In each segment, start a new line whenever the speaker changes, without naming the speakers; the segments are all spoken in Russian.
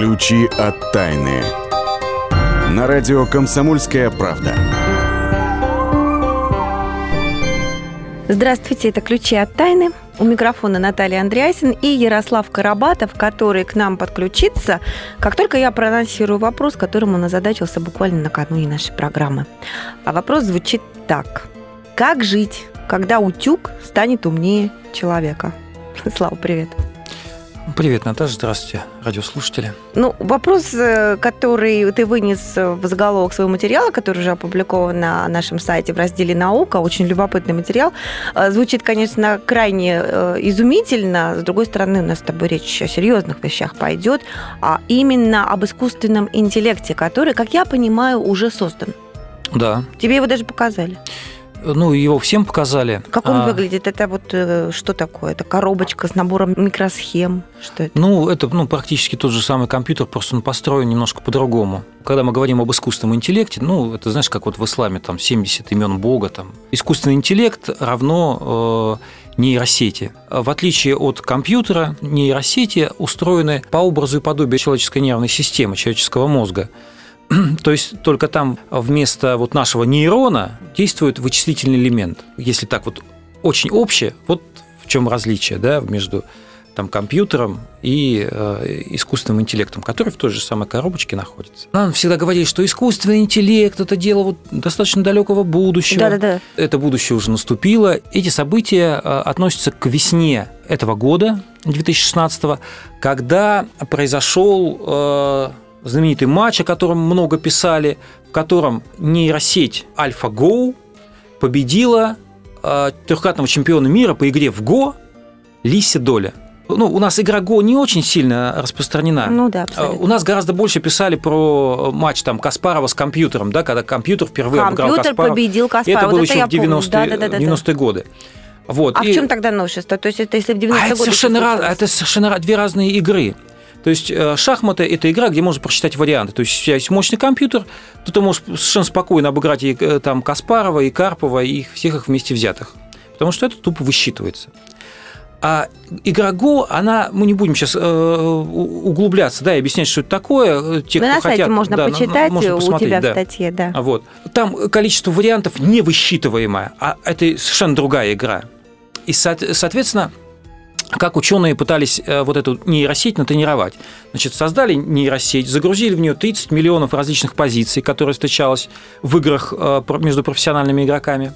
Ключи от тайны. На радио «Комсомольская правда».
Здравствуйте, это «Ключи от тайны». У микрофона Наталья Андреасин и Ярослав Карабатов, который к нам подключится, как только я проанонсирую вопрос, которым он озадачился буквально накануне нашей программы. А вопрос звучит так. Как жить, когда утюг станет умнее человека? Слава, привет.
Привет, Наташа, здравствуйте, радиослушатели.
Ну, вопрос, э, который ты вынес в заголовок своего материала, который уже опубликован на нашем сайте в разделе «Наука», очень любопытный материал, э, звучит, конечно, крайне э, изумительно. С другой стороны, у нас с тобой речь о серьезных вещах пойдет, а именно об искусственном интеллекте, который, как я понимаю, уже создан.
Да.
Тебе его даже показали.
Ну, его всем показали.
Как он а... выглядит? Это вот э, что такое? Это коробочка с набором микросхем? Что это?
Ну, это ну, практически тот же самый компьютер, просто он построен немножко по-другому. Когда мы говорим об искусственном интеллекте, ну, это знаешь, как вот в исламе, там, 70 имен Бога, там. Искусственный интеллект равно э, нейросети. В отличие от компьютера, нейросети устроены по образу и подобию человеческой нервной системы, человеческого мозга. То есть только там вместо вот нашего нейрона действует вычислительный элемент. Если так вот очень общее, вот в чем различие да, между там, компьютером и э, искусственным интеллектом, который в той же самой коробочке находится. Нам всегда говорили, что искусственный интеллект – это дело вот достаточно далекого будущего.
Да-да-да.
Это будущее уже наступило. Эти события э, относятся к весне этого года, 2016 когда произошел э, знаменитый матч, о котором много писали, в котором нейросеть AlphaGo победила э, трехкратного чемпиона мира по игре в Го Лиси Доля. Ну, у нас игра Го не очень сильно распространена.
Ну да, абсолютно.
У нас гораздо больше писали про матч там Каспарова с компьютером, да, когда компьютер впервые
компьютер
обыграл Каспарова.
победил Каспарова.
Это было
вот
еще
это
в 90-е,
да, да, да,
90 годы. Вот.
А
и...
в чем тогда новшество? То есть это если в 90-е
а
годы...
Это совершенно, раз, это совершенно две разные игры. То есть э, шахматы – это игра, где можно прочитать варианты. То есть у тебя есть мощный компьютер, то ты можешь совершенно спокойно обыграть и э, там, Каспарова, и Карпова, и всех их вместе взятых. Потому что это тупо высчитывается. А игра Go, она, мы не будем сейчас э, углубляться, да, и объяснять, что это такое.
Те, на сайте хотят, можно да, почитать, можно у тебя да. в статье, да.
Вот. Там количество вариантов невысчитываемое, а это совершенно другая игра. И, соответственно, как ученые пытались э, вот эту нейросеть натренировать. Значит, создали нейросеть, загрузили в нее 30 миллионов различных позиций, которые встречалась в играх э, между профессиональными игроками.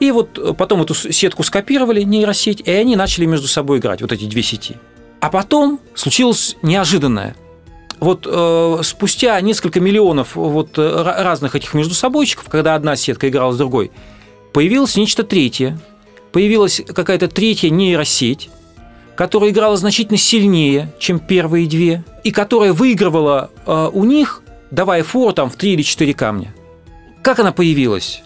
И вот э, потом эту сетку скопировали, нейросеть, и они начали между собой играть, вот эти две сети. А потом случилось неожиданное. Вот э, спустя несколько миллионов вот разных этих между собойчиков, когда одна сетка играла с другой, появилось нечто третье. Появилась какая-то третья нейросеть, которая играла значительно сильнее, чем первые две, и которая выигрывала э, у них, давая фору там в три или четыре камня. Как она появилась?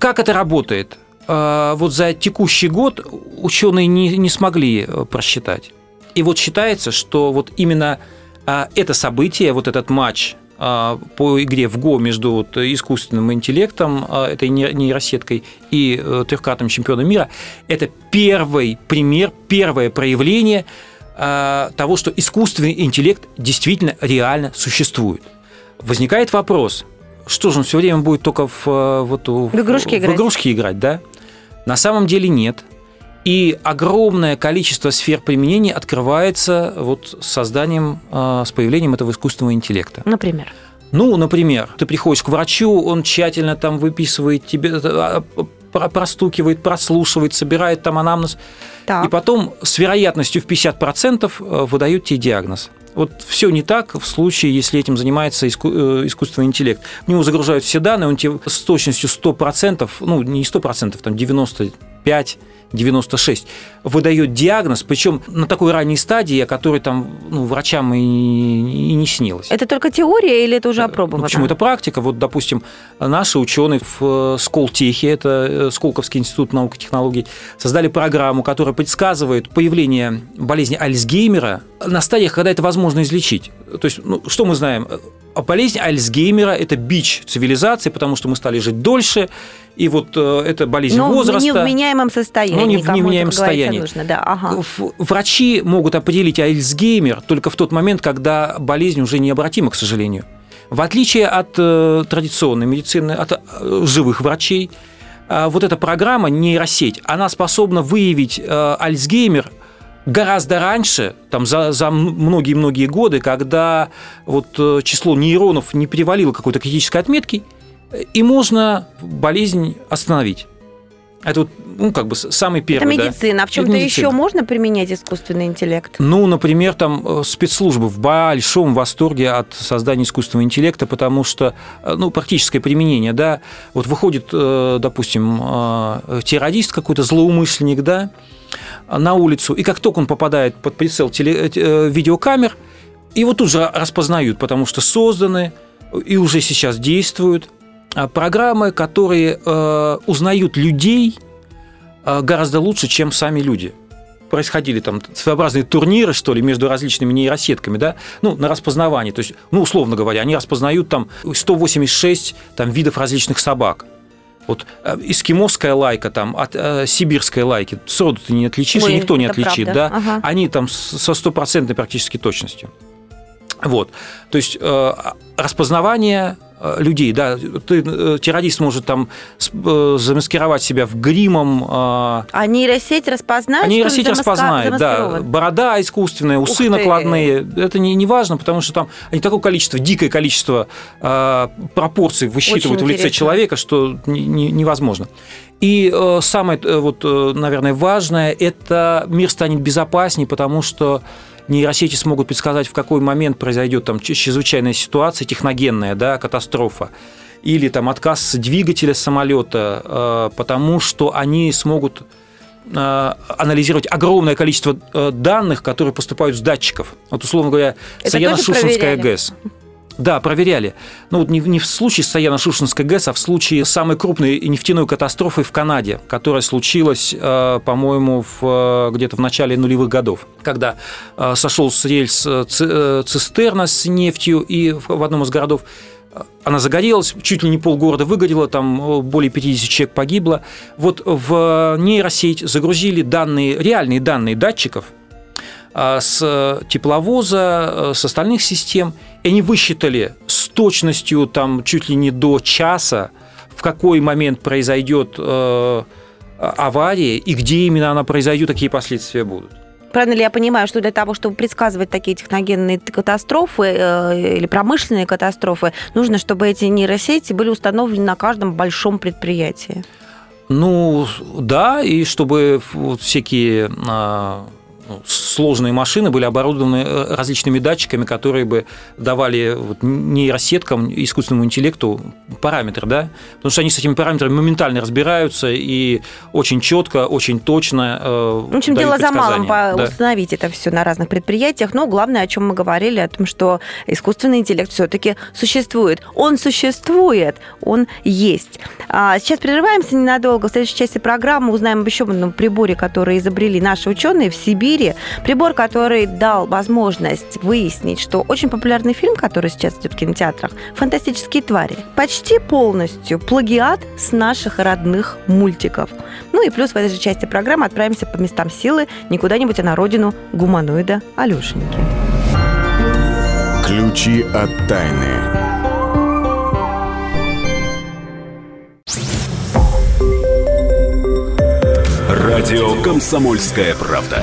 Как это работает? Э, вот за текущий год ученые не, не смогли э, просчитать. И вот считается, что вот именно э, это событие, вот этот матч по игре в Го между вот искусственным интеллектом, а, этой нейросеткой и э, трехкратным чемпионом мира, это первый пример, первое проявление а, того, что искусственный интеллект действительно реально существует. Возникает вопрос, что же он все время будет только в, э, вот, в,
в, игрушки,
в играть. игрушки играть, да? На самом деле нет – и огромное количество сфер применения открывается вот с созданием, а, с появлением этого искусственного интеллекта.
Например?
Ну, например, ты приходишь к врачу, он тщательно там выписывает тебе, а, простукивает, прослушивает, собирает там анамнез. Так. И потом с вероятностью в 50% э, выдают тебе диагноз. Вот все не так в случае, если этим занимается иску- э, искусственный интеллект. В него загружают все данные, он тебе с точностью 100%, ну не 100%, там 95% 96, выдает диагноз, причем на такой ранней стадии, о которой там ну, врачам и, и не снилось.
Это только теория или это уже
э,
опробовано?
Ну, почему? Это практика. Вот, допустим, наши ученые в э, Сколтехе, это э, Сколковский институт наук и технологий, создали программу, которая предсказывает появление болезни Альцгеймера на стадиях, когда это возможно излечить. То есть, ну, что мы знаем? Болезнь Альцгеймера – это бич цивилизации, потому что мы стали жить дольше, и вот э, это болезнь
Но
возраста.
в невменяемом состоянии.
Но не в невменяемом состоянии.
Нужно, да. ага.
Врачи могут определить Альцгеймер только в тот момент, когда болезнь уже необратима, к сожалению. В отличие от э, традиционной медицины, от э, живых врачей, э, вот эта программа нейросеть, она способна выявить э, Альцгеймер гораздо раньше, там за, за многие-многие годы, когда вот э, число нейронов не перевалило какой-то критической отметки, и можно болезнь остановить. Это вот, ну, как бы самый первый.
Это медицина.
Да.
А в чем-то еще можно применять искусственный интеллект?
Ну, например, там э, спецслужбы в большом восторге от создания искусственного интеллекта, потому что, э, ну, практическое применение, да, вот выходит, э, допустим, террорист какой-то, злоумышленник, да, на улицу, и как только он попадает под прицел теле, видеокамер, его тут же распознают, потому что созданы и уже сейчас действуют а, программы, которые э, узнают людей э, гораздо лучше, чем сами люди. Происходили там своеобразные турниры, что ли, между различными нейросетками, да, ну, на распознавание. То есть, ну, условно говоря, они распознают там 186 там, видов различных собак. Вот э, эскимосская лайка там, от э, сибирской лайки сроду ты не отличишь, Ой, и никто не отличит, правда. да. Ага. Они там со стопроцентной практически точностью. Вот. То есть э, распознавание Э, людей, да, ты, э, террорист может там э, замаскировать себя в гримом.
А нейросеть распознает? А
нейросеть распознает, да. Борода искусственная, усы накладные. Это не, не важно, потому что там они такое количество, дикое количество э, пропорций высчитывают Очень в лице человека, что не, не, невозможно. И э, самое, вот, наверное, важное, это мир станет безопаснее, потому что нейросети смогут предсказать, в какой момент произойдет там чрезвычайная ситуация, техногенная да, катастрофа, или там отказ двигателя самолета, э, потому что они смогут э, анализировать огромное количество э, данных, которые поступают с датчиков. Вот, условно говоря, Саяно-Шушенская ГЭС. Да, проверяли. Ну вот не, не в случае с Саяно-Шушенской ГЭС, а в случае самой крупной нефтяной катастрофы в Канаде, которая случилась, э, по-моему, в, э, где-то в начале нулевых годов, когда э, сошел с рельс цистерна с нефтью, и в одном из городов она загорелась, чуть ли не полгорода выгорело, там более 50 человек погибло. Вот в нейросеть загрузили данные, реальные данные датчиков – с тепловоза, э, с остальных систем, и они высчитали с точностью там чуть ли не до часа, в какой момент произойдет э, авария и где именно она произойдет, какие последствия будут.
Правильно ли я понимаю, что для того, чтобы предсказывать такие техногенные катастрофы э, или промышленные катастрофы, нужно, чтобы эти нейросети были установлены на каждом большом предприятии?
Ну, да, и чтобы вот всякие а, ну, сложные машины были оборудованы э, различными датчиками, которые бы давали вот нейросеткам, искусственному интеллекту параметры, да, потому что они с этими параметрами моментально разбираются и очень четко, очень точно. Э,
в общем, дело за малым да. установить это все на разных предприятиях, но главное, о чем мы говорили, о том, что искусственный интеллект все-таки существует. Он существует, он есть. А сейчас прерываемся ненадолго. В следующей части программы узнаем об еще одном приборе, который изобрели наши ученые в Сибири Сибири. Прибор, который дал возможность выяснить, что очень популярный фильм, который сейчас идет в кинотеатрах, «Фантастические твари», почти полностью плагиат с наших родных мультиков. Ну и плюс в этой же части программы отправимся по местам силы не куда-нибудь, а на родину гуманоида Алешеньки.
Ключи от тайны. Радио «Комсомольская правда».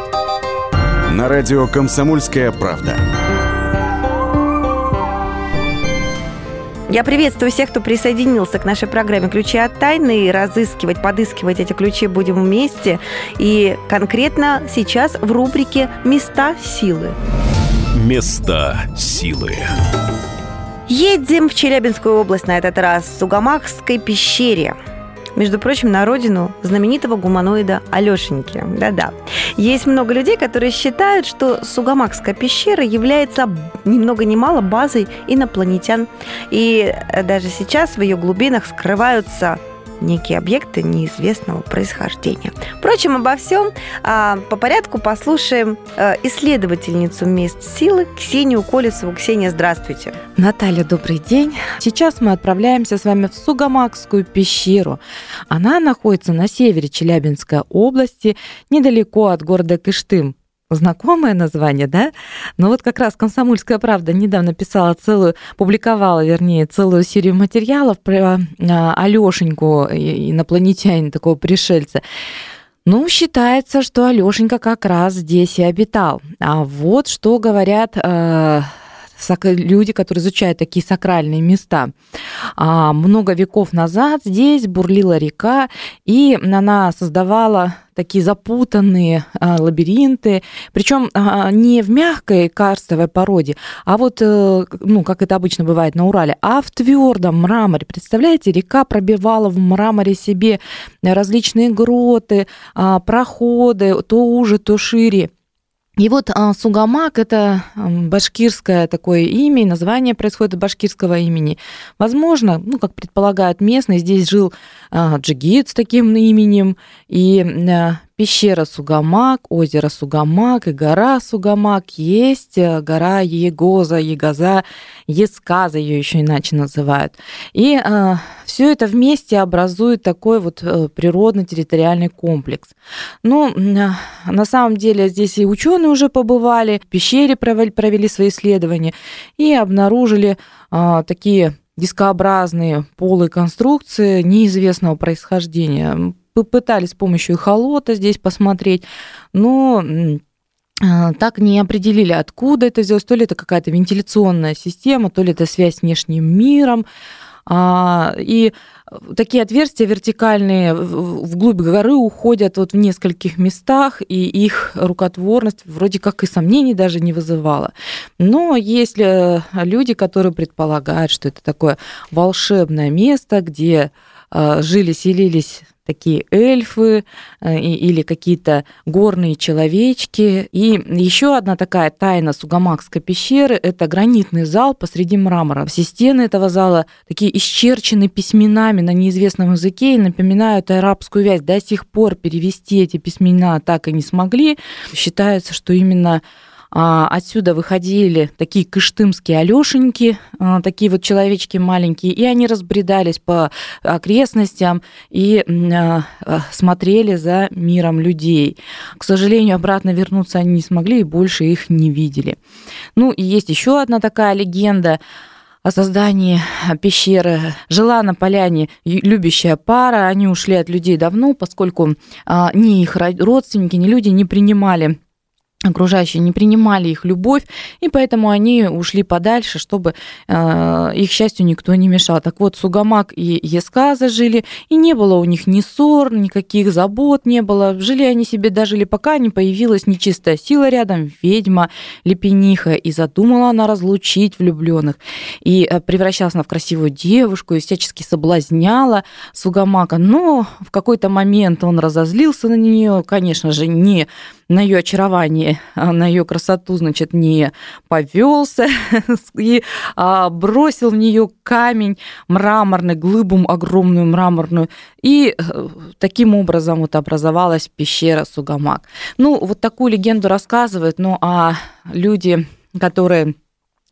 На радио «Комсомольская правда».
Я приветствую всех, кто присоединился к нашей программе «Ключи от тайны». И разыскивать, подыскивать эти ключи будем вместе. И конкретно сейчас в рубрике «Места силы».
Места силы.
Едем в Челябинскую область на этот раз, в Сугамахской пещере. Между прочим, на родину знаменитого гуманоида Алешеньки. Да-да. Есть много людей, которые считают, что Сугамакская пещера является ни много ни мало базой инопланетян. И даже сейчас в ее глубинах скрываются некие объекты неизвестного происхождения. Впрочем, обо всем а, по порядку послушаем а, исследовательницу мест силы Ксению Колесову. Ксения, здравствуйте.
Наталья, добрый день. Сейчас мы отправляемся с вами в Сугамакскую пещеру. Она находится на севере Челябинской области, недалеко от города Кыштым знакомое название, да? Но вот как раз «Комсомольская правда» недавно писала целую, публиковала, вернее, целую серию материалов про а, Алёшеньку, инопланетянина, такого пришельца. Ну, считается, что Алёшенька как раз здесь и обитал. А вот что говорят э, люди, которые изучают такие сакральные места. А, много веков назад здесь бурлила река, и она создавала такие запутанные а, лабиринты, причем а, не в мягкой карстовой породе, а вот, э, ну, как это обычно бывает на Урале, а в твердом мраморе. Представляете, река пробивала в мраморе себе различные гроты, проходы, то уже, то шире. И вот а, Сугамак – это башкирское такое имя, название происходит от башкирского имени. Возможно, ну, как предполагают местные, здесь жил джигит с таким именем, и а, пещера Сугамак, озеро Сугамак и гора Сугамак есть, э, гора Егоза, Егоза, Есказа ее еще иначе называют. И э, все это вместе образует такой вот э, природно-территориальный комплекс. Ну, э, на самом деле здесь и ученые уже побывали, в пещере провели, провели свои исследования и обнаружили э, такие дискообразные полые конструкции неизвестного происхождения попытались с помощью эхолота здесь посмотреть, но а, так не определили, откуда это взялось. То ли это какая-то вентиляционная система, то ли это связь с внешним миром. А, и такие отверстия вертикальные вглубь горы уходят вот в нескольких местах, и их рукотворность вроде как и сомнений даже не вызывала. Но есть люди, которые предполагают, что это такое волшебное место, где а, жили, селились такие эльфы э, или какие-то горные человечки. И еще одна такая тайна Сугамакской пещеры – это гранитный зал посреди мрамора. Все стены этого зала такие исчерчены письменами на неизвестном языке и напоминают арабскую вязь. До сих пор перевести эти письмена так и не смогли. Считается, что именно отсюда выходили такие кыштымские алешеньки, а, такие вот человечки маленькие, и они разбредались по окрестностям и а, смотрели за миром людей. К сожалению, обратно вернуться они не смогли и больше их не видели. Ну и есть еще одна такая легенда о создании пещеры. Жила на поляне любящая пара, они ушли от людей давно, поскольку ни их родственники, ни люди не принимали окружающие не принимали их любовь, и поэтому они ушли подальше, чтобы э, их счастью никто не мешал. Так вот, Сугамак и Есказа жили, и не было у них ни ссор, никаких забот не было. Жили они себе дожили, пока не появилась нечистая сила рядом, ведьма, лепениха, и задумала она разлучить влюбленных. И э, превращалась она в красивую девушку, и всячески соблазняла Сугамака. Но в какой-то момент он разозлился на нее, конечно же, не на ее очарование, а на ее красоту, значит, не повелся и а, бросил в нее камень мраморный, глыбу огромную мраморную. И э, таким образом вот образовалась пещера Сугамак. Ну, вот такую легенду рассказывают, ну, а люди, которые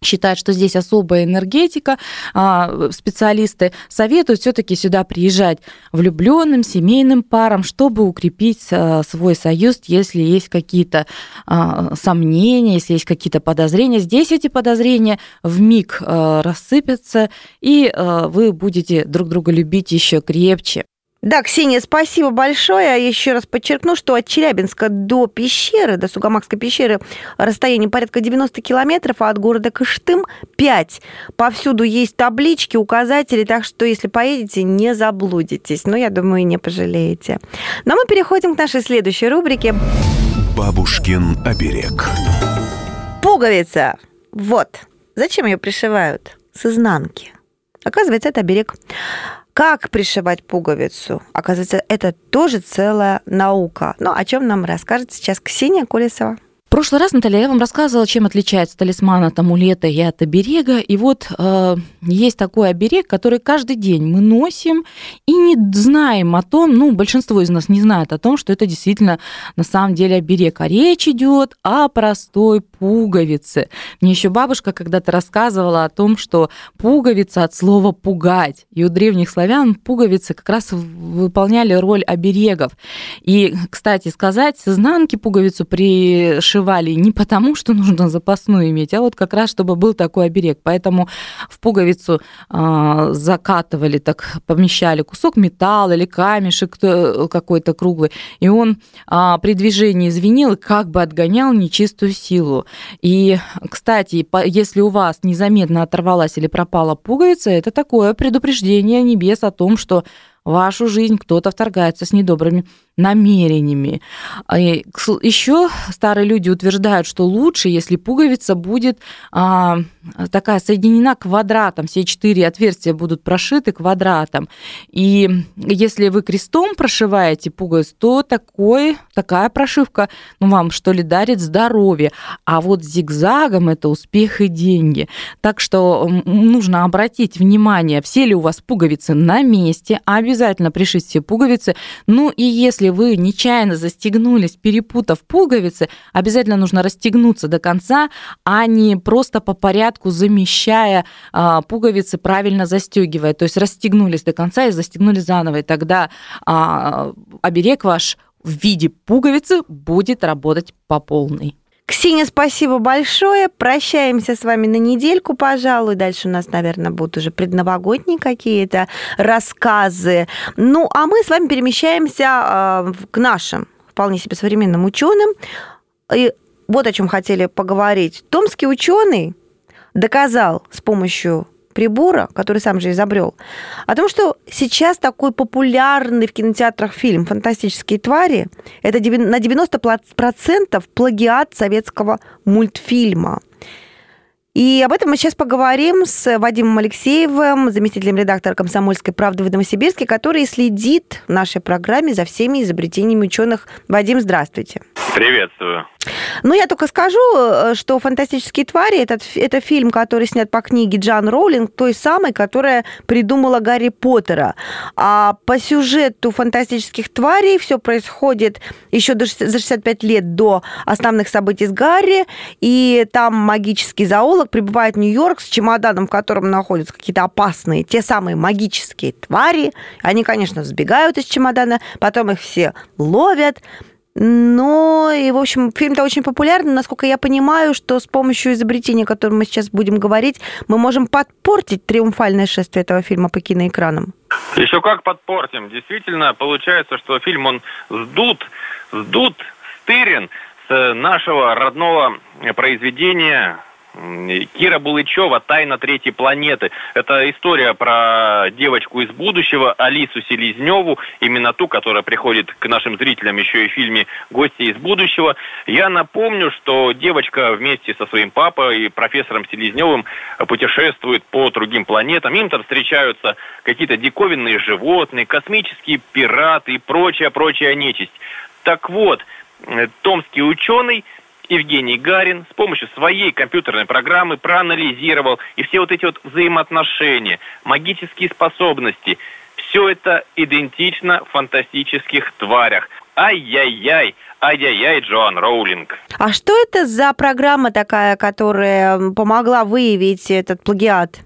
считают, что здесь особая энергетика, а, специалисты советуют все-таки сюда приезжать влюбленным, семейным парам, чтобы укрепить а, свой союз, если есть какие-то а, сомнения, если есть какие-то подозрения. Здесь эти подозрения в миг рассыпятся, и вы будете друг друга любить еще крепче.
Да, Ксения, спасибо большое. Я еще раз подчеркну, что от Челябинска до пещеры, до Сугамакской пещеры расстояние порядка 90 километров, а от города Кыштым 5. Повсюду есть таблички, указатели, так что если поедете, не заблудитесь. Но я думаю, не пожалеете. Но мы переходим к нашей следующей рубрике.
Бабушкин оберег.
Пуговица. Вот. Зачем ее пришивают? С изнанки. Оказывается, это оберег. Как пришивать пуговицу? Оказывается, это тоже целая наука. Ну, о чем нам расскажет сейчас Ксения Колесова.
Прошлый раз, Наталья, я вам рассказывала, чем отличается талисман от амулета и от оберега. И вот э, есть такой оберег, который каждый день мы носим и не знаем о том, ну, большинство из нас не знает о том, что это действительно на самом деле оберег. А речь идет о простой пуговице. Мне еще бабушка когда-то рассказывала о том, что пуговица от слова пугать. И у древних славян пуговицы как раз выполняли роль оберегов. И, кстати сказать, с изнанки пуговицу пришивали пришивали не потому, что нужно запасную иметь, а вот как раз, чтобы был такой оберег. Поэтому в пуговицу э, закатывали, так помещали кусок металла или камешек какой-то круглый, и он э, при движении звенел и как бы отгонял нечистую силу. И, кстати, если у вас незаметно оторвалась или пропала пуговица, это такое предупреждение небес о том, что в вашу жизнь кто-то вторгается с недобрыми намерениями. А, Еще старые люди утверждают, что лучше, если пуговица будет а, такая соединена квадратом, все четыре отверстия будут прошиты квадратом. И если вы крестом прошиваете пуговицу, то такой, такая прошивка ну, вам что ли дарит здоровье. А вот зигзагом это успех и деньги. Так что нужно обратить внимание, все ли у вас пуговицы на месте, обязательно пришить все пуговицы. Ну и если вы нечаянно застегнулись, перепутав пуговицы, обязательно нужно расстегнуться до конца, а не просто по порядку замещая а, пуговицы, правильно застегивая. То есть расстегнулись до конца и застегнули заново. И тогда а, оберег ваш в виде пуговицы будет работать по полной.
Ксения, спасибо большое. Прощаемся с вами на недельку, пожалуй. Дальше у нас, наверное, будут уже предновогодние какие-то рассказы. Ну, а мы с вами перемещаемся э, к нашим вполне себе современным ученым. И вот о чем хотели поговорить. Томский ученый доказал с помощью прибора, который сам же изобрел, о том, что сейчас такой популярный в кинотеатрах фильм «Фантастические твари» – это на 90% плагиат советского мультфильма. И об этом мы сейчас поговорим с Вадимом Алексеевым, заместителем редактора «Комсомольской правды» в Новосибирске, который следит в нашей программе за всеми изобретениями ученых. Вадим, здравствуйте.
Приветствую.
Ну, я только скажу, э, что «Фантастические твари» это, – это фильм, который снят по книге Джан Роулинг, той самой, которая придумала Гарри Поттера. А по сюжету «Фантастических тварей» все происходит еще до, за 65 лет до основных событий с Гарри, и там магический зоолог прибывает в Нью-Йорк с чемоданом, в котором находятся какие-то опасные, те самые магические твари. Они, конечно, сбегают из чемодана, потом их все ловят, но, и, в общем, фильм-то очень популярный. Насколько я понимаю, что с помощью изобретения, о котором мы сейчас будем говорить, мы можем подпортить триумфальное шествие этого фильма по киноэкранам.
Еще как подпортим. Действительно, получается, что фильм, он сдут, сдут, стырен с нашего родного произведения Кира Булычева «Тайна третьей планеты». Это история про девочку из будущего, Алису Селезневу, именно ту, которая приходит к нашим зрителям еще и в фильме «Гости из будущего». Я напомню, что девочка вместе со своим папой и профессором Селезневым путешествует по другим планетам. Им там встречаются какие-то диковинные животные, космические пираты и прочая-прочая нечисть. Так вот, э, томский ученый – Евгений Гарин с помощью своей компьютерной программы проанализировал и все вот эти вот взаимоотношения, магические способности, все это идентично в фантастических тварях. Ай-яй-яй, ай-яй-яй, Джоан Роулинг.
А что это за программа такая, которая помогла выявить этот плагиат?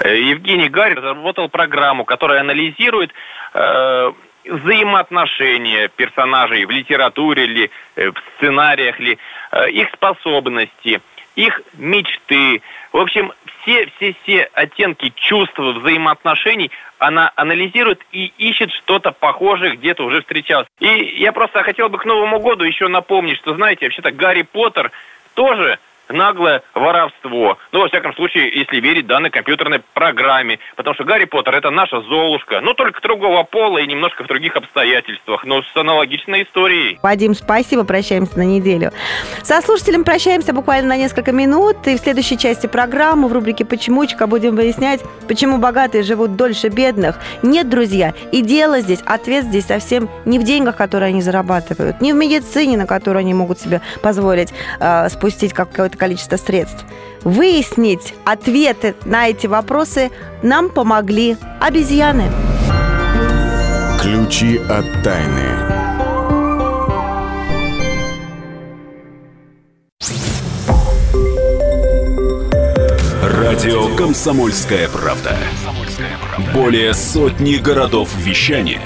Э, Евгений Гарин разработал программу, которая анализирует э, взаимоотношения персонажей в литературе ли, э, в сценариях ли, э, их способности, их мечты. В общем, все, все, все оттенки чувств, взаимоотношений она анализирует и ищет что-то похожее, где-то уже встречалось. И я просто хотел бы к Новому году еще напомнить, что, знаете, вообще-то Гарри Поттер тоже наглое воровство. Ну, во всяком случае, если верить данной компьютерной программе. Потому что Гарри Поттер – это наша Золушка. Но только другого пола и немножко в других обстоятельствах. Но с аналогичной историей.
Вадим, спасибо. Прощаемся на неделю. Со слушателем прощаемся буквально на несколько минут. И в следующей части программы в рубрике «Почемучка» будем выяснять, почему богатые живут дольше бедных. Нет, друзья, и дело здесь, ответ здесь совсем не в деньгах, которые они зарабатывают, не в медицине, на которую они могут себе позволить э, спустить какое-то количество средств. Выяснить ответы на эти вопросы нам помогли обезьяны.
Ключи от тайны.
Радио «Комсомольская правда». Более сотни городов вещания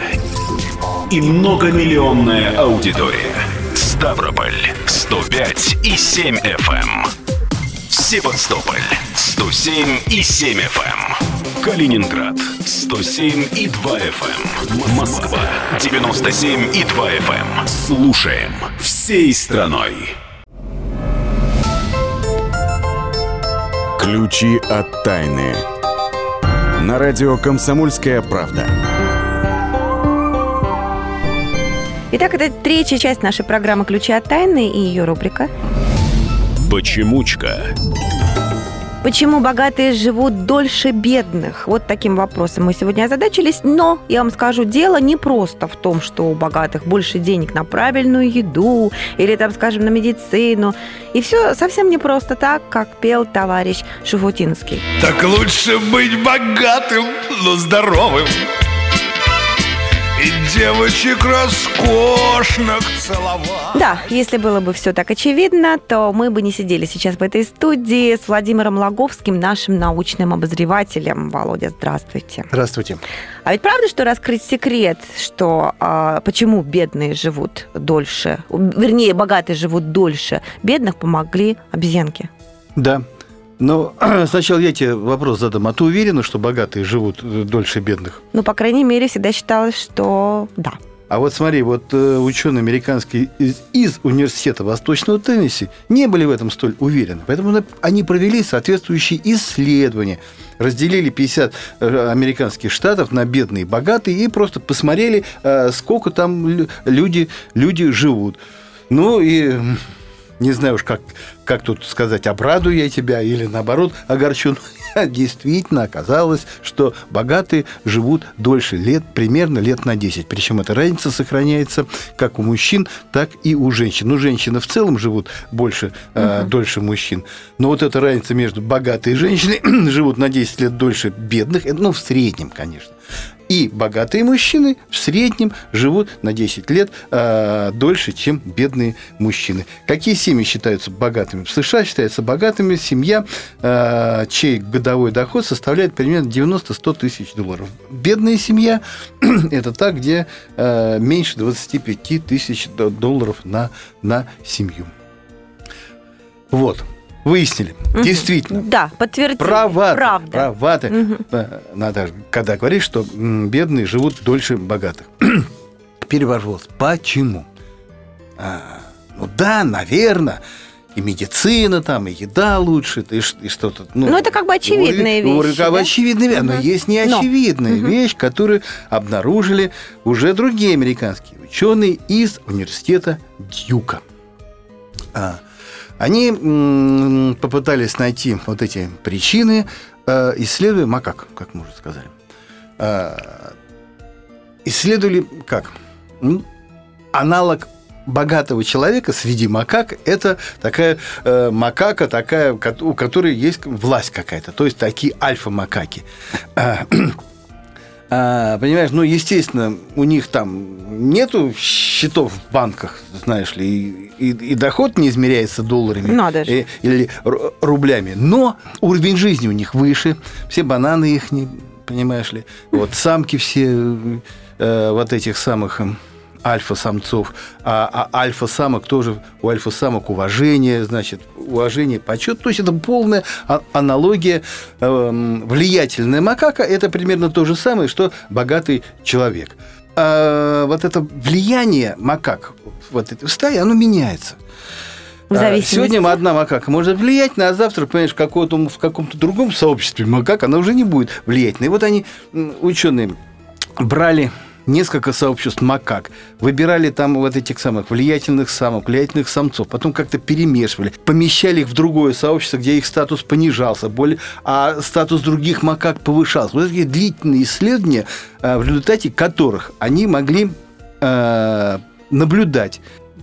и многомиллионная аудитория. Ставрополь 105 и 7 FM. Эм. Севастополь 107 и 7 FM. Эм. Калининград 107 и 2 FM. Эм. Москва 97 и 2 FM. Слушаем всей страной.
Ключи от тайны. На радио «Комсомольская правда».
Итак, это третья часть нашей программы «Ключи от тайны» и ее рубрика
«Почемучка».
Почему богатые живут дольше бедных? Вот таким вопросом мы сегодня озадачились. Но, я вам скажу, дело не просто в том, что у богатых больше денег на правильную еду или, там, скажем, на медицину. И все совсем не просто так, как пел товарищ Шуфутинский.
Так лучше быть богатым, но здоровым девочек роскошных целовать.
Да, если было бы все так очевидно, то мы бы не сидели сейчас в этой студии с Владимиром Логовским, нашим научным обозревателем. Володя, здравствуйте.
Здравствуйте.
А ведь правда, что раскрыть секрет, что а, почему бедные живут дольше, вернее, богатые живут дольше, бедных помогли обезьянки?
Да, но сначала я тебе вопрос задам. А ты уверена, что богатые живут э, дольше бедных?
Ну, по крайней мере, всегда считалось, что да.
А вот смотри, вот э, ученые американские из, из университета Восточного Теннесси не были в этом столь уверены. Поэтому они провели соответствующие исследования. Разделили 50 э, американских штатов на бедные и богатые и просто посмотрели, сколько там люди, люди живут. Ну и не знаю уж, как, как тут сказать, обрадую я тебя или наоборот огорчу. Действительно оказалось, что богатые живут дольше лет, примерно лет на 10. Причем эта разница сохраняется как у мужчин, так и у женщин. Ну, женщины в целом живут больше, угу. э, дольше мужчин. Но вот эта разница между богатой и женщиной живут на 10 лет дольше бедных, ну, в среднем, конечно. И богатые мужчины в среднем живут на 10 лет э, дольше, чем бедные мужчины. Какие семьи считаются богатыми? В США считается богатыми семья, э, чей годовой доход составляет примерно 90-100 тысяч долларов. Бедная семья – это та, где э, меньше 25 тысяч долларов на, на семью. Вот. Выяснили. Угу. Действительно.
Да, подтвердили.
Праваты.
Правда.
Праваты. Угу. Надо, когда говоришь, что бедные живут дольше богатых. Теперь вопрос. Почему? А, ну да, наверное. И медицина там, и еда лучше, и, и что-то.
Ну, ну, это как бы очевидная вещь. Ну,
как бы очевидная вещь. Но есть неочевидная но. вещь, которую обнаружили уже другие американские ученые из университета Дьюка. А, они попытались найти вот эти причины, э, исследуя макак, как мы уже сказали. Э, исследовали как? Аналог богатого человека среди макак – это такая э, макака, такая, у которой есть власть какая-то, то есть такие альфа-макаки. А, понимаешь, ну, естественно, у них там нету счетов в банках, знаешь ли, и, и, и доход не измеряется долларами
Надо же.
И, или рублями. Но уровень жизни у них выше, все бананы их не, понимаешь ли, вот самки все э, вот этих самых альфа-самцов, а, а альфа-самок тоже, у альфа-самок уважение, значит, уважение, почет. То есть это полная а, аналогия. Э, влиятельная макака – это примерно то же самое, что богатый человек. А вот это влияние макак вот этой стаи, оно меняется. А. Сегодня одна макака может влиять, на а завтра, понимаешь, в каком-то, в каком-то другом сообществе макак, она уже не будет влиять. И вот они, ученые, брали несколько сообществ макак, выбирали там вот этих самых влиятельных самок, влиятельных самцов, потом как-то перемешивали, помещали их в другое сообщество, где их статус понижался, более, а статус других макак повышался. Вот такие длительные исследования, э, в результате которых они могли э, наблюдать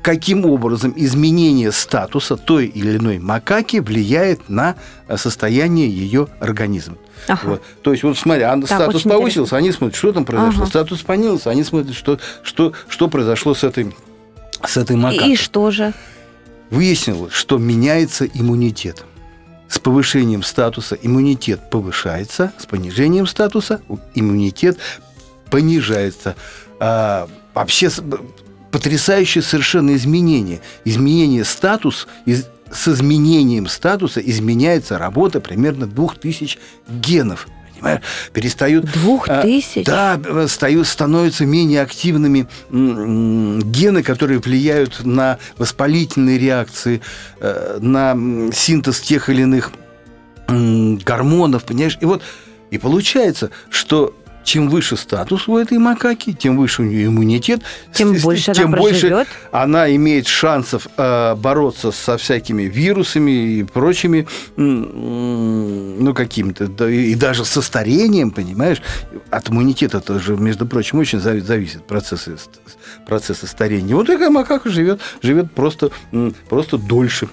каким образом изменение статуса той или иной макаки влияет на э, состояние ее организма.
Ага.
Вот. То есть, вот смотри, а статус
очень
повысился, они смотрят, что там произошло.
Ага.
Статус понизился, они смотрят, что, что, что произошло с этой, с этой макакой.
И что же?
Выяснилось, что меняется иммунитет. С повышением статуса иммунитет повышается, с понижением статуса иммунитет понижается. А, вообще потрясающее совершенно изменение. Изменение статус, из- с изменением статуса изменяется работа примерно 2000 генов. Понимаешь? Перестают...
Двух
а,
тысяч?
Да, стою, становятся менее активными гены, которые влияют на воспалительные реакции, э, на синтез тех или иных гормонов, понимаешь? И вот и получается, что чем выше статус у этой макаки, тем выше у нее иммунитет,
Тем
с-
больше она
тем больше
проживет.
она имеет шансов э, бороться со всякими вирусами и прочими, ну, какими-то, да, и, даже со старением, понимаешь? От иммунитета тоже, между прочим, очень зави- зависят процессы, процессы старения. Вот такая макака живет, живет просто, просто дольше.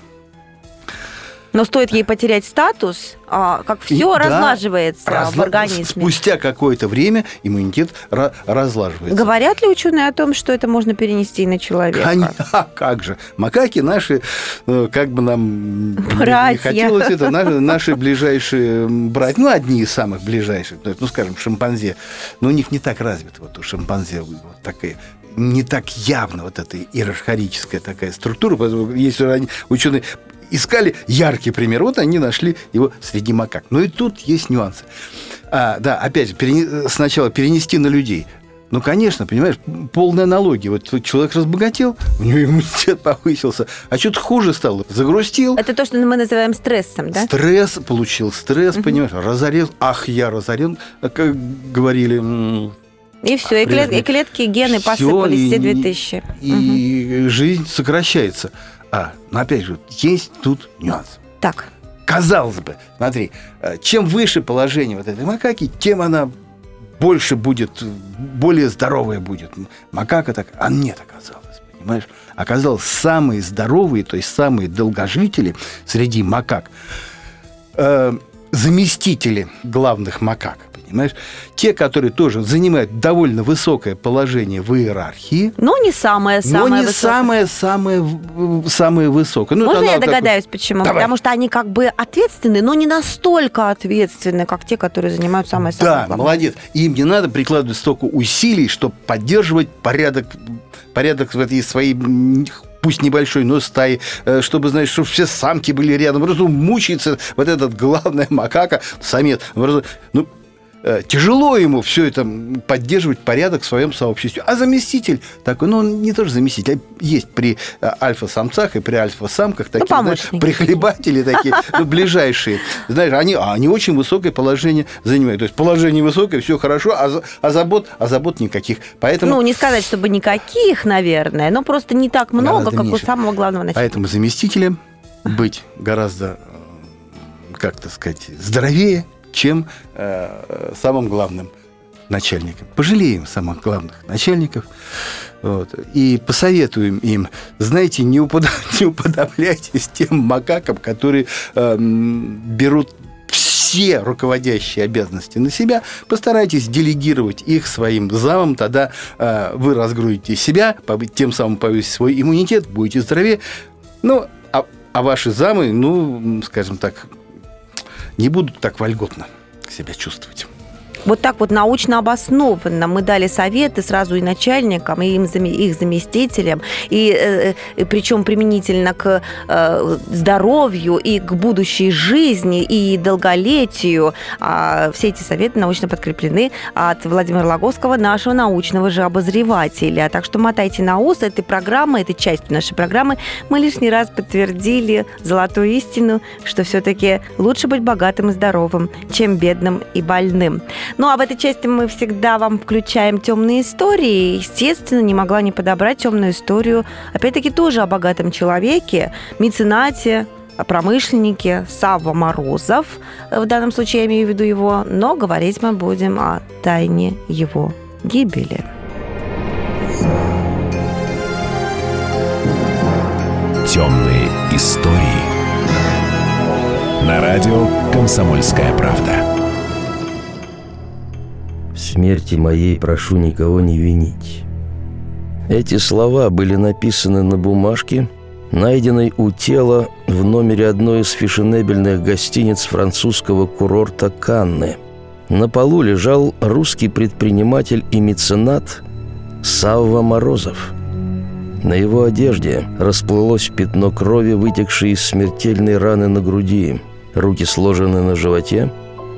Но стоит ей потерять статус, а, как
И
все
да,
разлаживается в
разла-
организме.
Спустя какое-то время иммунитет ра- разлаживается.
Говорят ли ученые о том, что это можно перенести и на человека?
Кон- А как же? Макаки наши, э, как бы нам не-
Братья.
не хотелось это, наши, наши ближайшие братья, ну, одни из самых ближайших, ну, скажем, шимпанзе, но у них не так развито вот у шимпанзе вот такая не так явно вот эта иерархическая такая структура, поэтому если они, ученые искали яркий пример, вот они нашли его среди макак. Но и тут есть нюансы. А, да, опять же, перене- сначала перенести на людей. Ну, конечно, понимаешь, полная аналогия. Вот человек разбогател, у него иммунитет повысился, а что-то хуже стало. Загрустил,
Это то, что мы называем стрессом, да?
стресс, получил стресс, понимаешь, разорен. Ах, я разорен, как говорили.
И все, и, клет- и клетки, гены
Всё,
посыпались,
и-
все 2000. Мгм.
И жизнь сокращается. А, но опять же, есть тут нюанс.
Так,
Казалось бы, смотри, э, чем выше положение вот этой макаки, тем она больше будет, более здоровая будет. Макака так, а нет, оказалось, понимаешь? Оказалось, самые здоровые, то есть самые долгожители среди макак, э, заместители главных макак, понимаешь? Те, которые тоже занимают довольно высокое положение в иерархии,
ну не самое-самое
но не
высокое.
самое-самое самое высокое. Ну,
Можно я
она такой-
догадаюсь, почему?
Давай.
Потому что они как бы ответственны, но не настолько ответственны, как те, которые занимают самое-самое
Да,
главное.
молодец. Им не надо прикладывать столько усилий, чтобы поддерживать порядок, порядок в этой своей пусть небольшой, но стаи, э, чтобы, знаешь, чтобы все самки были рядом. Просто мучается вот этот главная макака, самец. Ну, тяжело ему все это поддерживать порядок в своем сообществе. А заместитель такой, ну, он не тоже заместитель, а есть при э, альфа-самцах и при альфа-самках такие, знаешь,
помощники.
прихлебатели такие, ну, ближайшие. Знаешь, они, а они очень высокое положение занимают. То есть положение высокое, все хорошо, а, а забот, а забот никаких. Поэтому,
Ну, не сказать, чтобы никаких, наверное, но просто не так много, как у
меньше.
самого главного начальника.
поэтому заместителем быть гораздо, э, как то сказать, здоровее, чем э, самым главным начальником. Пожалеем самых главных начальников вот, и посоветуем им, знаете, не, упода- не уподобляйтесь тем макакам, которые эм, берут все руководящие обязанности на себя, постарайтесь делегировать их своим замам, тогда э, вы разгрузите себя, тем самым повысите свой иммунитет, будете здоровее. Ну, а, а ваши замы, ну, скажем так, не будут так вольготно себя чувствовать.
Вот так вот научно обоснованно мы дали советы сразу и начальникам, и им, их заместителям, и, э, и причем применительно к э, здоровью и к будущей жизни и долголетию. А все эти советы научно подкреплены от Владимира Логовского, нашего научного же обозревателя. Так что мотайте на ус этой программы, этой частью нашей программы мы лишний раз подтвердили золотую истину, что все-таки лучше быть богатым и здоровым, чем бедным и больным. Ну а в этой части мы всегда вам включаем темные истории. Естественно, не могла не подобрать темную историю, опять-таки тоже о богатом человеке, меценате, промышленнике Савва Морозов. В данном случае я имею в виду его, но говорить мы будем о тайне его гибели.
Темные истории. На радио «Комсомольская правда».
В смерти моей прошу никого не винить. Эти слова были написаны на бумажке, найденной у тела в номере одной из фешенебельных гостиниц французского курорта Канны. На полу лежал русский предприниматель и меценат Савва Морозов – на его одежде расплылось пятно крови, вытекшее из смертельной раны на груди. Руки сложены на животе.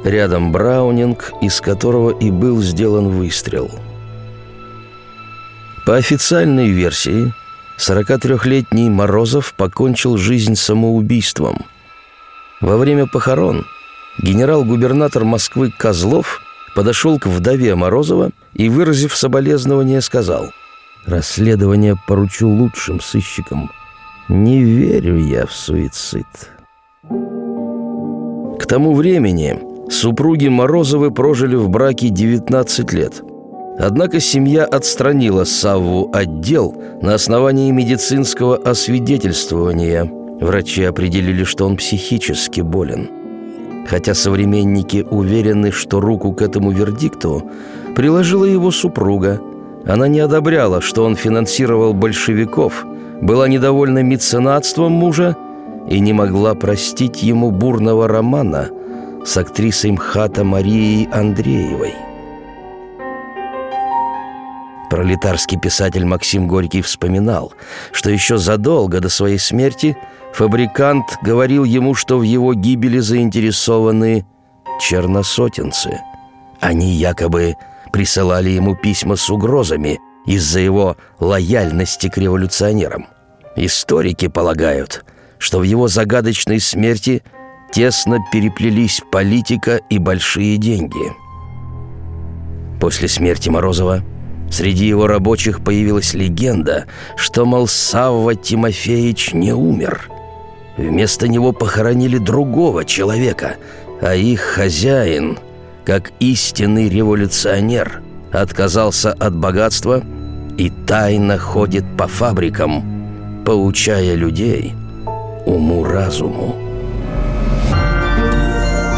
Рядом браунинг, из которого и был сделан выстрел. По официальной версии, 43-летний Морозов покончил жизнь самоубийством. Во время похорон генерал-губернатор Москвы Козлов подошел к вдове Морозова и, выразив соболезнование, сказал – Расследование поручу лучшим сыщикам. Не верю я в суицид. К тому времени супруги Морозовы прожили в браке 19 лет. Однако семья отстранила Савву от дел на основании медицинского освидетельствования. Врачи определили, что он психически болен. Хотя современники уверены, что руку к этому вердикту приложила его супруга – она не одобряла, что он финансировал большевиков, была недовольна меценатством мужа и не могла простить ему бурного романа с актрисой МХАТа Марией Андреевой. Пролетарский писатель Максим Горький вспоминал, что еще задолго до своей смерти фабрикант говорил ему, что в его гибели заинтересованы черносотенцы. Они якобы присылали ему письма с угрозами из-за его лояльности к революционерам. Историки полагают, что в его загадочной смерти тесно переплелись политика и большие деньги. После смерти Морозова среди его рабочих появилась легенда, что, мол, Савва Тимофеевич не умер. Вместо него похоронили другого человека, а их хозяин – как истинный революционер, отказался от богатства и тайно ходит по фабрикам, поучая людей уму-разуму.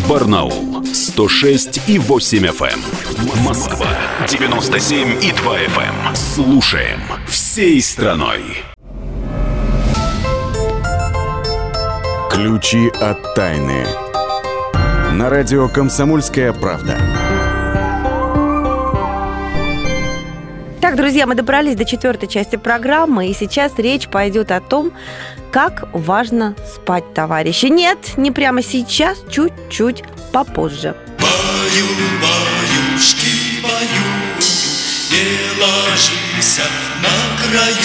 Эм. Барнаул 106 и 8 FM. Эм. Москва 97 и 2 FM. Слушаем всей страной.
Ключи от тайны. На радио «Комсомольская правда».
Итак, друзья, мы добрались до четвертой части программы, и сейчас речь пойдет о том, как важно спать, товарищи. Нет, не прямо сейчас, чуть-чуть попозже. Баю, баюшки, баю, не ложись на краю.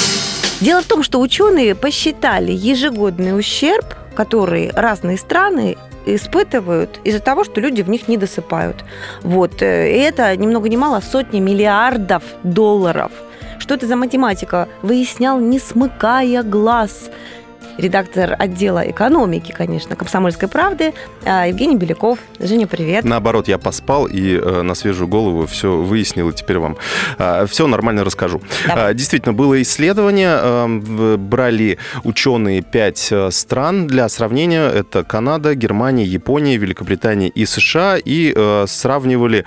Дело в том, что ученые посчитали ежегодный ущерб, который разные страны испытывают из-за того, что люди в них не досыпают. Вот. Э, и это ни много ни мало сотни миллиардов долларов. Что это за математика? Выяснял, не смыкая глаз редактор отдела экономики, конечно, «Комсомольской правды» а, Евгений Беляков. Женя, привет.
Наоборот, я поспал и э, на свежую голову все выяснил, и теперь вам э, все нормально расскажу. Давай. Действительно, было исследование, э, брали ученые пять стран для сравнения. Это Канада, Германия, Япония, Великобритания и США. И сравнивали,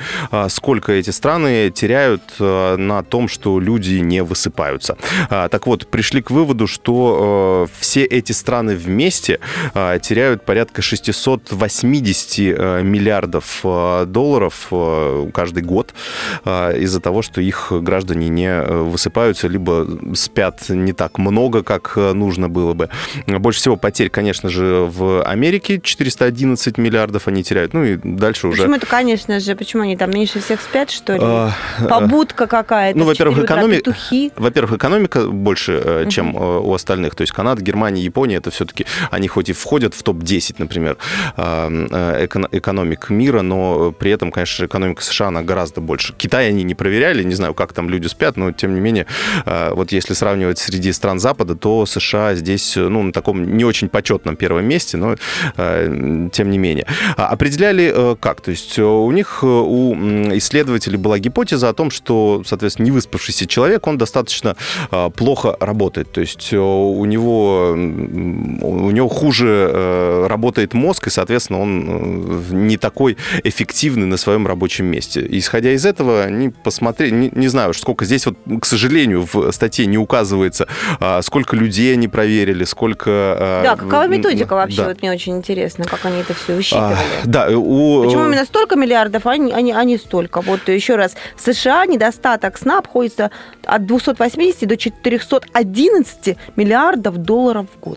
сколько эти страны теряют на том, что люди не высыпаются. Так вот, пришли к выводу, что все эти страны вместе теряют порядка 680 миллиардов долларов каждый год из-за того, что их граждане не высыпаются, либо спят не так много, как нужно было бы. Больше всего потерь, конечно же, в Америке 411 миллиардов они теряют. Ну и дальше
уже... Почему это, конечно же, почему они там меньше всех спят, что ли? А, Побудка какая-то.
Ну, во-первых, экономика... Во-первых, экономика больше, чем у остальных. То есть Канада, Германия, Япония, это все-таки, они хоть и входят в топ-10, например, экономик мира, но при этом, конечно, экономика США, она гораздо больше. Китай они не проверяли, не знаю, как там люди спят, но тем не менее, вот если сравнивать среди стран Запада, то США здесь, ну, на таком не очень почетном первом месте, но тем не менее. А определяли э, как? То есть у них, у исследователей была гипотеза о том, что, соответственно, невыспавшийся человек, он достаточно плохо работает. То есть у него, у него хуже работает мозг, и, соответственно, он не такой эффективный на своем рабочем месте. Исходя из этого, они посмотрели, не, не знаю, сколько здесь, вот, к сожалению, в статье не указывается, а, сколько людей они проверили, сколько...
А, да, какова методика вообще, да. вот мне очень интересно, как они это все высчитывали. А,
да,
у... Почему именно столько миллиардов, а не, а не, а не столько? Вот еще раз, в США недостаток сна обходится от 280 до 411 миллиардов долларов в год.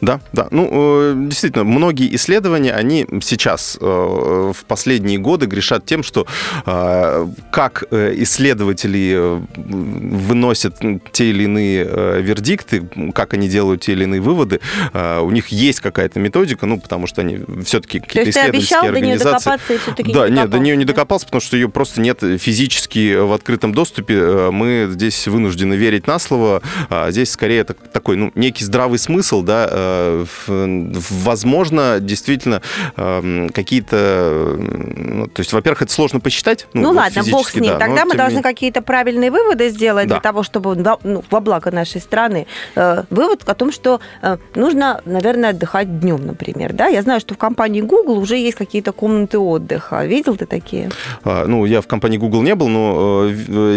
Да, да. Ну, э, действительно, многие исследования, они сейчас э, в последние годы грешат тем, что э, как исследователи выносят те или иные вердикты, как они делают те или иные выводы, у них есть какая-то методика, ну, потому что они все-таки какие-то исследовательские обещал организации. До нее да, нет, до нее не докопался, потому что ее просто нет физически в открытом доступе. Мы здесь вынуждены верить на слово. А здесь скорее это такой, ну, некий здравый смысл, да, Э, возможно, действительно, эм, какие-то... Ну, то есть, во-первых, это сложно посчитать.
Ну, ну ладно, бог с ним. Да, Тогда мы должны какие-то правильные выводы сделать да. для того, чтобы ну, во благо нашей страны. Э, вывод о том, что э, нужно, наверное, отдыхать днем, например. Да? Я знаю, что в компании Google уже есть какие-то комнаты отдыха. Видел ты такие?
А, ну, я в компании Google не был, но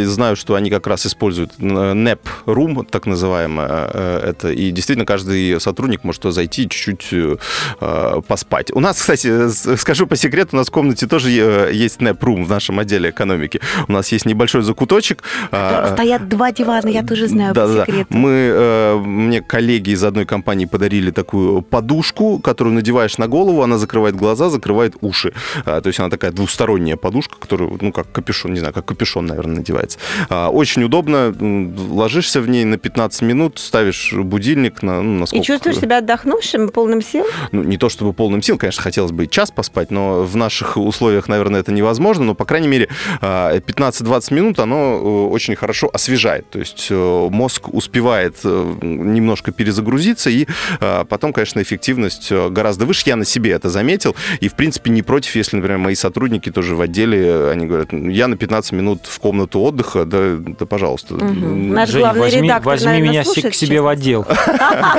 знаю, что они как раз используют NAP Room, так называемое это. И действительно, каждый сотрудник сотрудник может зайти чуть-чуть э, поспать. У нас, кстати, скажу по секрету, у нас в комнате тоже э, есть NEP-рум в нашем отделе экономики. У нас есть небольшой закуточек.
А, стоят два дивана, я тоже знаю да, по да. секрету.
Мы, э, мне коллеги из одной компании подарили такую подушку, которую надеваешь на голову, она закрывает глаза, закрывает уши. А, то есть она такая двусторонняя подушка, которая, ну, как капюшон, не знаю, как капюшон, наверное, надевается. А, очень удобно, ложишься в ней на 15 минут, ставишь будильник на, ну, на сколько?
И чувствуешь себя отдохнувшим, полным сил?
Ну, не то чтобы полным сил, конечно, хотелось бы час поспать, но в наших условиях, наверное, это невозможно, но, по крайней мере, 15-20 а, минут оно э, очень хорошо освежает, то есть э, мозг успевает э, немножко перезагрузиться, и потом, конечно, эффективность гораздо выше. Я на себе это заметил, и, в принципе, не против, если, например, мои сотрудники тоже в отделе, они говорят, я на 15 минут в комнату отдыха, да, да пожалуйста. Угу.
Наш Жень, главный возьми, редактор, возьми наверное, меня слушает, к себе честно. в отдел.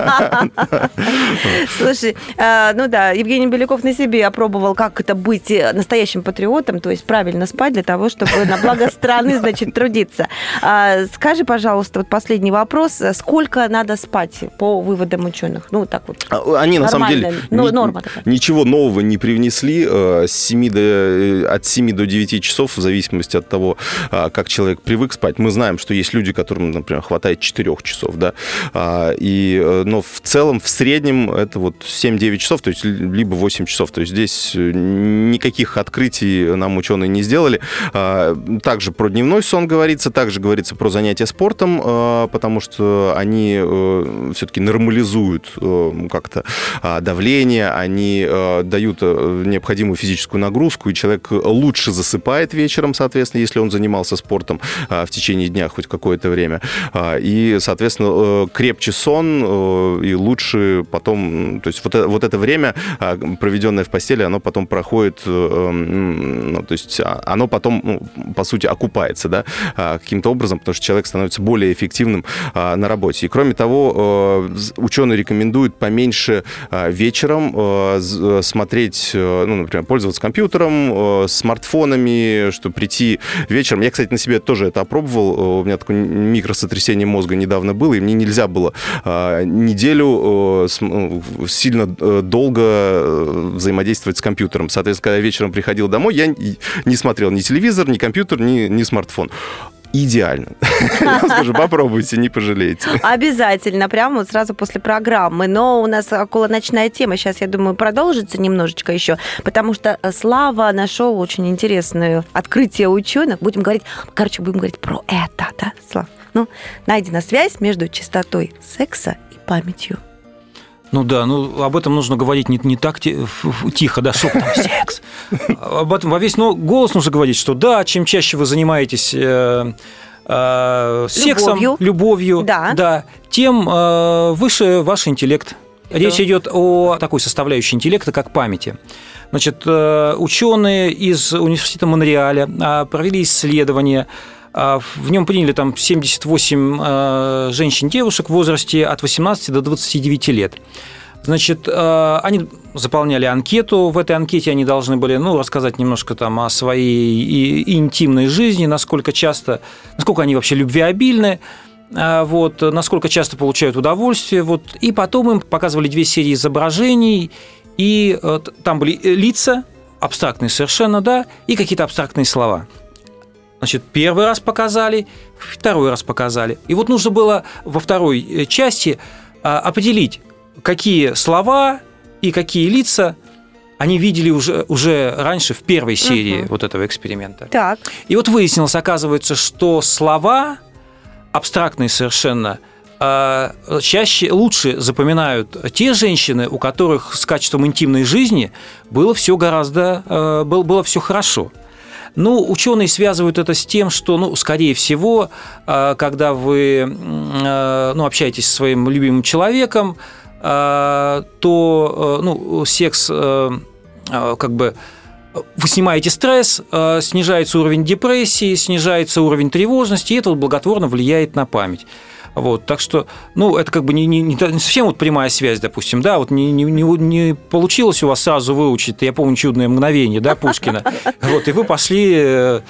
Слушай, а, ну да, Евгений Беляков на себе опробовал, как это быть настоящим патриотом, то есть правильно спать для того, чтобы на благо страны, значит, трудиться. А, скажи, пожалуйста, вот последний вопрос. Сколько надо спать по выводам ученых? Ну, так вот.
А, они, на самом деле, ну, норма такая. ничего нового не привнесли. Э, с 7 до, э, от 7 до 9 часов, в зависимости от того, как человек привык спать. Мы знаем, что есть люди, которым, например, хватает 4 часов, да, и, э, но в целом в среднем это вот 7-9 часов, то есть либо 8 часов. То есть здесь э, никаких открытий нам ученые не сделали. А, также про дневной сон говорится, также говорится про занятия спортом, а, потому что они э, все-таки нормализуют э, как-то а, давление, они дают необходимую физическую нагрузку, и человек лучше засыпает вечером, соответственно, если он занимался спортом в течение дня хоть какое-то время. И, соответственно, крепче сон и лучше потом, то есть вот это, вот это время, а, проведенное в постели, оно потом проходит, ну, то есть а, оно потом, ну, по сути, окупается, да, каким-то образом, потому что человек становится более эффективным на работе. И кроме того, ученые рекомендуют поменьше вечером смотреть, ну, например, пользоваться компьютером, смартфонами, чтобы прийти вечером. Я, кстати, на себе тоже это опробовал. У меня такое микросотрясение мозга недавно было, и мне нельзя было а, неделю э, сильно э, долго э, взаимодействовать с компьютером. Соответственно, когда вечером приходил домой, я не смотрел ни телевизор, ни компьютер, ни, ни смартфон идеально. Я скажу, попробуйте, не пожалеете.
Обязательно, прямо вот сразу после программы. Но у нас около ночная тема сейчас, я думаю, продолжится немножечко еще, потому что Слава нашел очень интересное открытие ученых. Будем говорить, короче, будем говорить про это, да, Слав? Ну, найдена связь между частотой секса памятью.
Ну да, ну об этом нужно говорить не, не так тихо, да, что там секс. Об этом во весь но голос нужно говорить, что да, чем чаще вы занимаетесь э, э, сексом, любовью, любовью да. Да, тем э, выше ваш интеллект. Речь идет о такой составляющей интеллекта, как памяти. Значит, э, ученые из университета Монреаля э, провели исследование а, в нем приняли там 78 а, женщин-девушек в возрасте от 18 до 29 лет. Значит, а, они заполняли анкету. В этой анкете они должны были ну, рассказать немножко там о своей интимной жизни, насколько часто, насколько они вообще любвеобильны, вот, насколько часто получают удовольствие. Вот, и потом им показывали две серии изображений, и там были лица, абстрактные совершенно, да, и какие-то абстрактные слова. Значит, первый раз показали, второй раз показали. И вот нужно было во второй э, части а, определить, какие слова и какие лица они видели уже, уже раньше в первой серии угу. вот этого эксперимента.
Так.
И вот выяснилось, оказывается, что слова абстрактные совершенно а, чаще лучше запоминают те женщины, у которых с качеством интимной жизни было все гораздо э, было, было все хорошо. Ну, ученые связывают это с тем, что, ну, скорее всего, а, когда вы а, ну, общаетесь со своим любимым человеком, а, то ну, секс как бы вы снимаете стресс, снижается уровень депрессии, снижается уровень тревожности, и это благотворно влияет на память. Вот, так что, ну, это как бы не, не, не совсем вот прямая связь, допустим, да, вот не, не, не получилось у вас сразу выучить, я помню, «Чудное мгновение», да, Пушкина, вот, и вы пошли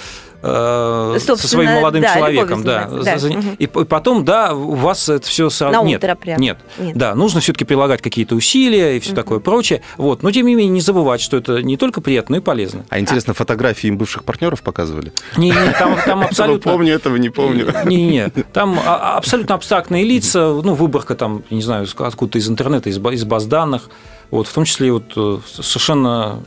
э, э, со своим молодым да, человеком, да. да. И потом, да, у вас это все сразу
На
нет,
утро прям.
нет, нет, да, нужно все-таки прилагать какие-то усилия и все угу. такое прочее. Вот, но тем не менее не забывать, что это не только приятно, но и полезно.
А интересно, фотографии им бывших партнеров показывали?
Не, не, там, там абсолютно.
Помню этого, не помню.
Не, не, там а, абсолютно абстрактные лица, ну выборка там, не знаю, откуда-то из интернета, из баз данных, вот, в том числе вот э, совершенно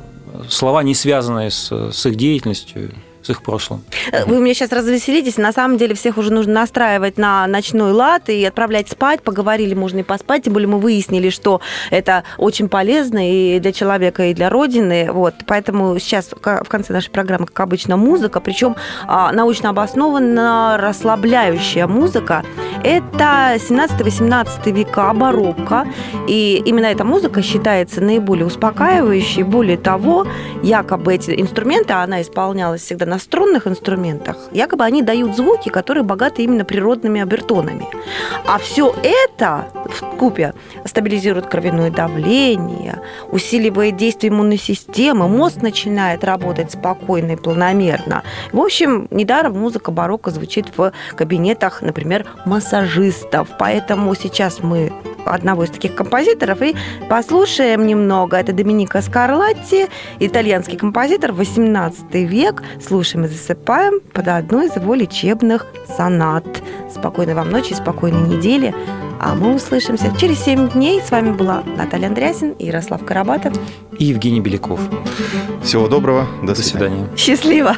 слова, не связанные с, с их деятельностью с их прошлым.
Э, вы меня сейчас развеселитесь. На самом деле всех уже нужно настраивать на ночной лад и отправлять спать. Поговорили, можно и поспать. Тем более мы выяснили, что это очень полезно и для человека, и для Родины. Вот. Поэтому сейчас в конце нашей программы, как обычно, музыка. Причем а, научно обоснованно расслабляющая музыка. Это 17-18 века барокко. И именно эта музыка считается наиболее успокаивающей. Более того, якобы эти инструменты, она исполнялась всегда на струнных инструментах, якобы они дают звуки, которые богаты именно природными обертонами. А все это в купе стабилизирует кровяное давление, усиливает действие иммунной системы, мозг начинает работать спокойно и планомерно. В общем, недаром музыка барокко звучит в кабинетах, например, массажистов. Поэтому сейчас мы одного из таких композиторов и послушаем немного. Это Доминика Скарлатти, итальянский композитор, 18 век. Слушаем и засыпаем под одну из его лечебных сонат. Спокойной вам ночи, спокойной недели. А мы услышимся через 7 дней. С вами была Наталья Андреасин Ярослав Карабатов.
И Евгений Беляков.
Всего доброго.
До, До свидания.
Счастливо.